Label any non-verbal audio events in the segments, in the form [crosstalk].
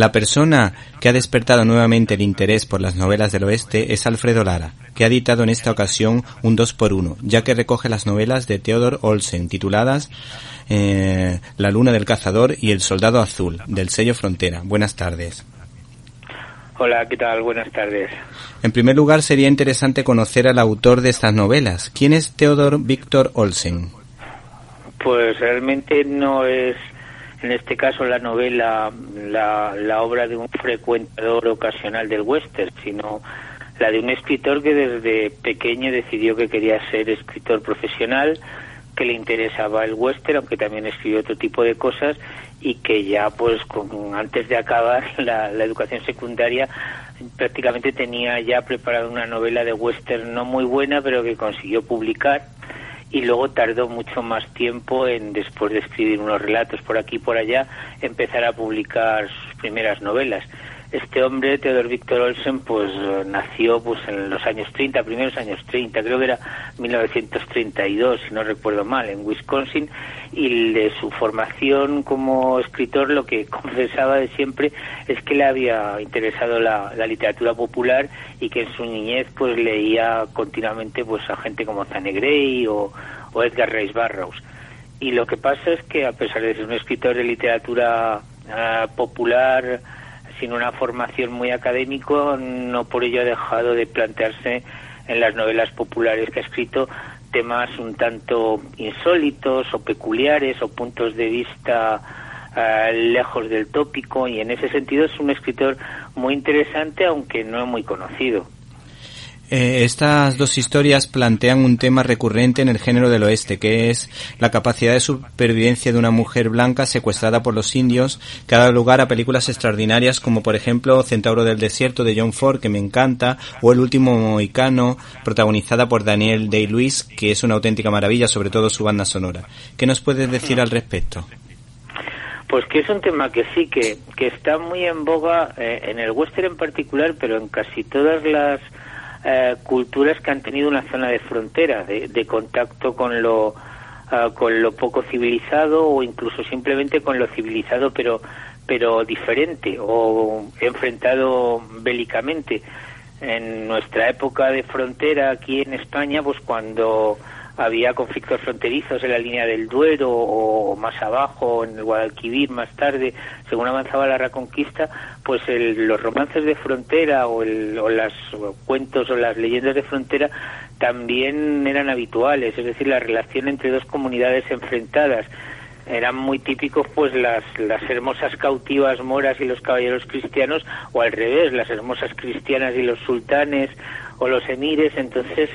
La persona que ha despertado nuevamente el interés por las novelas del oeste es Alfredo Lara, que ha editado en esta ocasión un 2 por 1 ya que recoge las novelas de Theodor Olsen tituladas eh, La luna del cazador y El soldado azul, del sello Frontera. Buenas tardes. Hola, ¿qué tal? Buenas tardes. En primer lugar, sería interesante conocer al autor de estas novelas. ¿Quién es Theodor Victor Olsen? Pues realmente no es, en este caso, la novela, la, obra de un frecuentador ocasional del western, sino la de un escritor que desde pequeño decidió que quería ser escritor profesional, que le interesaba el western, aunque también escribió otro tipo de cosas, y que ya, pues, con, antes de acabar [laughs] la, la educación secundaria, prácticamente tenía ya preparada una novela de western no muy buena, pero que consiguió publicar y luego tardó mucho más tiempo en, después de escribir unos relatos por aquí y por allá, empezar a publicar sus primeras novelas. Este hombre, Theodor Victor Olsen, pues eh, nació pues en los años 30, primeros años 30, creo que era 1932, si no recuerdo mal, en Wisconsin, y de su formación como escritor lo que [laughs] confesaba de siempre es que le había interesado la, la literatura popular y que en su niñez pues leía continuamente pues a gente como Zane Grey o, o Edgar Rice Burroughs. Y lo que pasa es que a pesar de ser un escritor de literatura uh, popular, sin una formación muy académico, no por ello ha dejado de plantearse en las novelas populares que ha escrito temas un tanto insólitos o peculiares o puntos de vista uh, lejos del tópico y en ese sentido es un escritor muy interesante aunque no muy conocido. Eh, estas dos historias plantean un tema recurrente en el género del oeste, que es la capacidad de supervivencia de una mujer blanca secuestrada por los indios, que ha dado lugar a películas extraordinarias como por ejemplo Centauro del Desierto de John Ford, que me encanta, o El último mohicano, protagonizada por Daniel Day-Lewis, que es una auténtica maravilla, sobre todo su banda sonora. ¿Qué nos puedes decir al respecto? Pues que es un tema que sí, que, que está muy en boga eh, en el western en particular, pero en casi todas las eh, culturas que han tenido una zona de frontera, de, de contacto con lo, uh, con lo poco civilizado o incluso simplemente con lo civilizado pero, pero diferente o enfrentado bélicamente. En nuestra época de frontera aquí en España, pues cuando había conflictos fronterizos en la línea del Duero o más abajo, en el Guadalquivir más tarde, según avanzaba la reconquista, pues el, los romances de frontera o, el, o los cuentos o las leyendas de frontera también eran habituales, es decir, la relación entre dos comunidades enfrentadas. Eran muy típicos pues las, las hermosas cautivas moras y los caballeros cristianos o al revés, las hermosas cristianas y los sultanes o los emires, entonces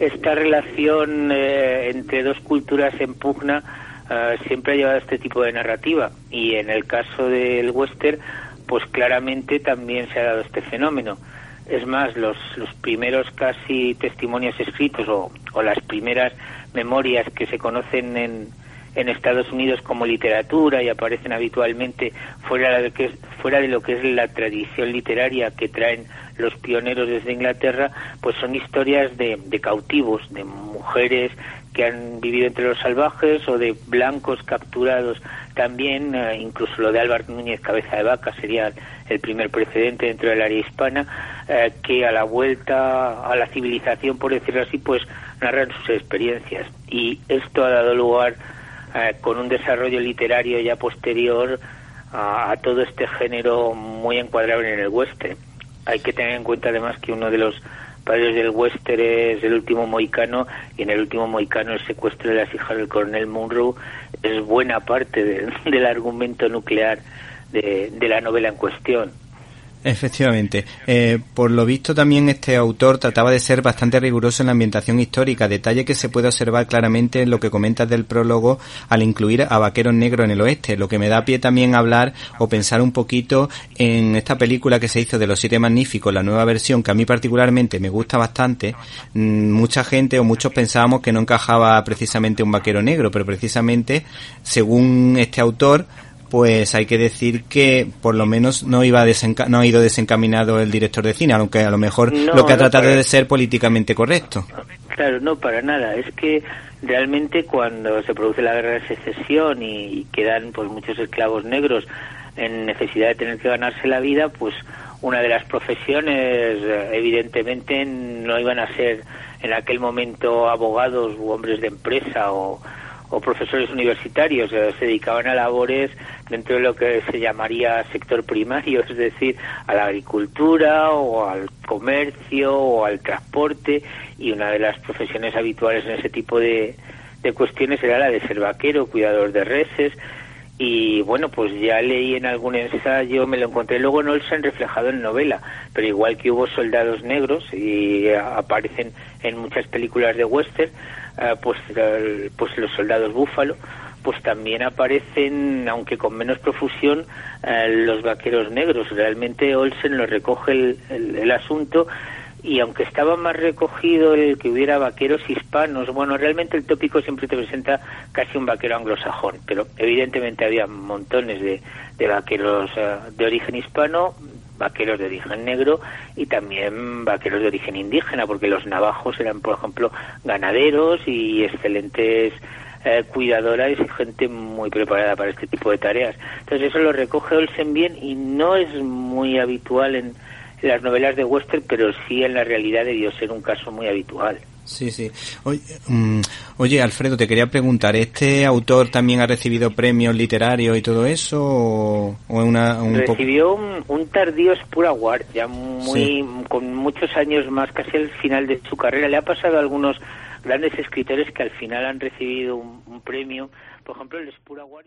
esta relación eh, entre dos culturas en pugna eh, siempre ha llevado a este tipo de narrativa y en el caso del western pues claramente también se ha dado este fenómeno. Es más, los, los primeros casi testimonios escritos o, o las primeras memorias que se conocen en, en Estados Unidos como literatura y aparecen habitualmente fuera de, que, fuera de lo que es la tradición literaria que traen los pioneros desde Inglaterra, pues son historias de, de cautivos, de mujeres que han vivido entre los salvajes o de blancos capturados también, eh, incluso lo de Álvaro Núñez Cabeza de Vaca sería el primer precedente dentro del área hispana, eh, que a la vuelta a la civilización, por decirlo así, pues narran sus experiencias. Y esto ha dado lugar eh, con un desarrollo literario ya posterior a, todo este género muy encuadrado en el western. Hay que tener en cuenta además que uno de los padres del western es el último moicano y en el último moicano el secuestro de las hijas del coronel Munro es buena parte de, [laughs] del argumento nuclear de la novela en cuestión. Efectivamente. Eh, por lo visto también este autor trataba de ser bastante riguroso en la ambientación histórica, detalle que se puede observar claramente en lo que comentas del prólogo al incluir a vaqueros negros en el oeste, lo que me da pie también a hablar o pensar un poquito en esta película que se hizo de Los Siete Magníficos, la nueva versión que a mí particularmente me gusta bastante. Mm, mucha gente o muchos pensábamos que no encajaba precisamente un vaquero negro, pero precisamente según este autor pues hay que decir que por lo menos no iba no ha ido desencaminado el director de cine, aunque a lo mejor no, lo que ha tratado de ser políticamente correcto. Claro, no, para nada. Es que realmente cuando se produce la guerra de secesión y, quedan pues muchos esclavos negros en necesidad de tener que ganarse la vida, pues una de las profesiones eh, evidentemente no iban a ser en aquel momento abogados u hombres de empresa o, profesores universitarios, eh, se dedicaban a labores dentro de lo que se llamaría sector primario, es decir, a la agricultura o al comercio o al transporte y una de las profesiones habituales en ese tipo de, de cuestiones era la de ser vaquero, cuidador de reses, y bueno, pues ya leí en algún ensayo, me lo encontré luego en Olsen reflejado en novela, pero igual que hubo soldados negros y aparecen en muchas películas de western, eh, pues, pues los soldados búfalo, pues también aparecen, aunque con menos profusión, eh, los vaqueros negros. Realmente Olsen lo recoge el, el asunto y aunque estaba más recogido el que hubiera vaqueros hispanos, bueno, realmente el tópico siempre te presenta casi un vaquero anglosajón, pero evidentemente había montones de, de vaqueros eh, de origen hispano, vaqueros de origen negro y también vaqueros de origen indígena, porque los navajos eran, por ejemplo, ganaderos y excelentes eh, cuidadoras y gente muy preparada para este tipo de tareas. Entonces eso lo recoge Olsen bien y no es muy habitual en las novelas de western, pero sí en la realidad debió ser un caso muy habitual. Sí, sí. Mm, oye, Alfredo, te quería preguntar, ¿este autor también ha recibido premios literarios y todo eso? ¿O, una, un Recibió un, tardío Spur Award, ya muy, con muchos años más, casi al final de su carrera. Le ha pasado a algunos grandes escritores que al final han recibido un, premio. Por ejemplo, el Spur Award...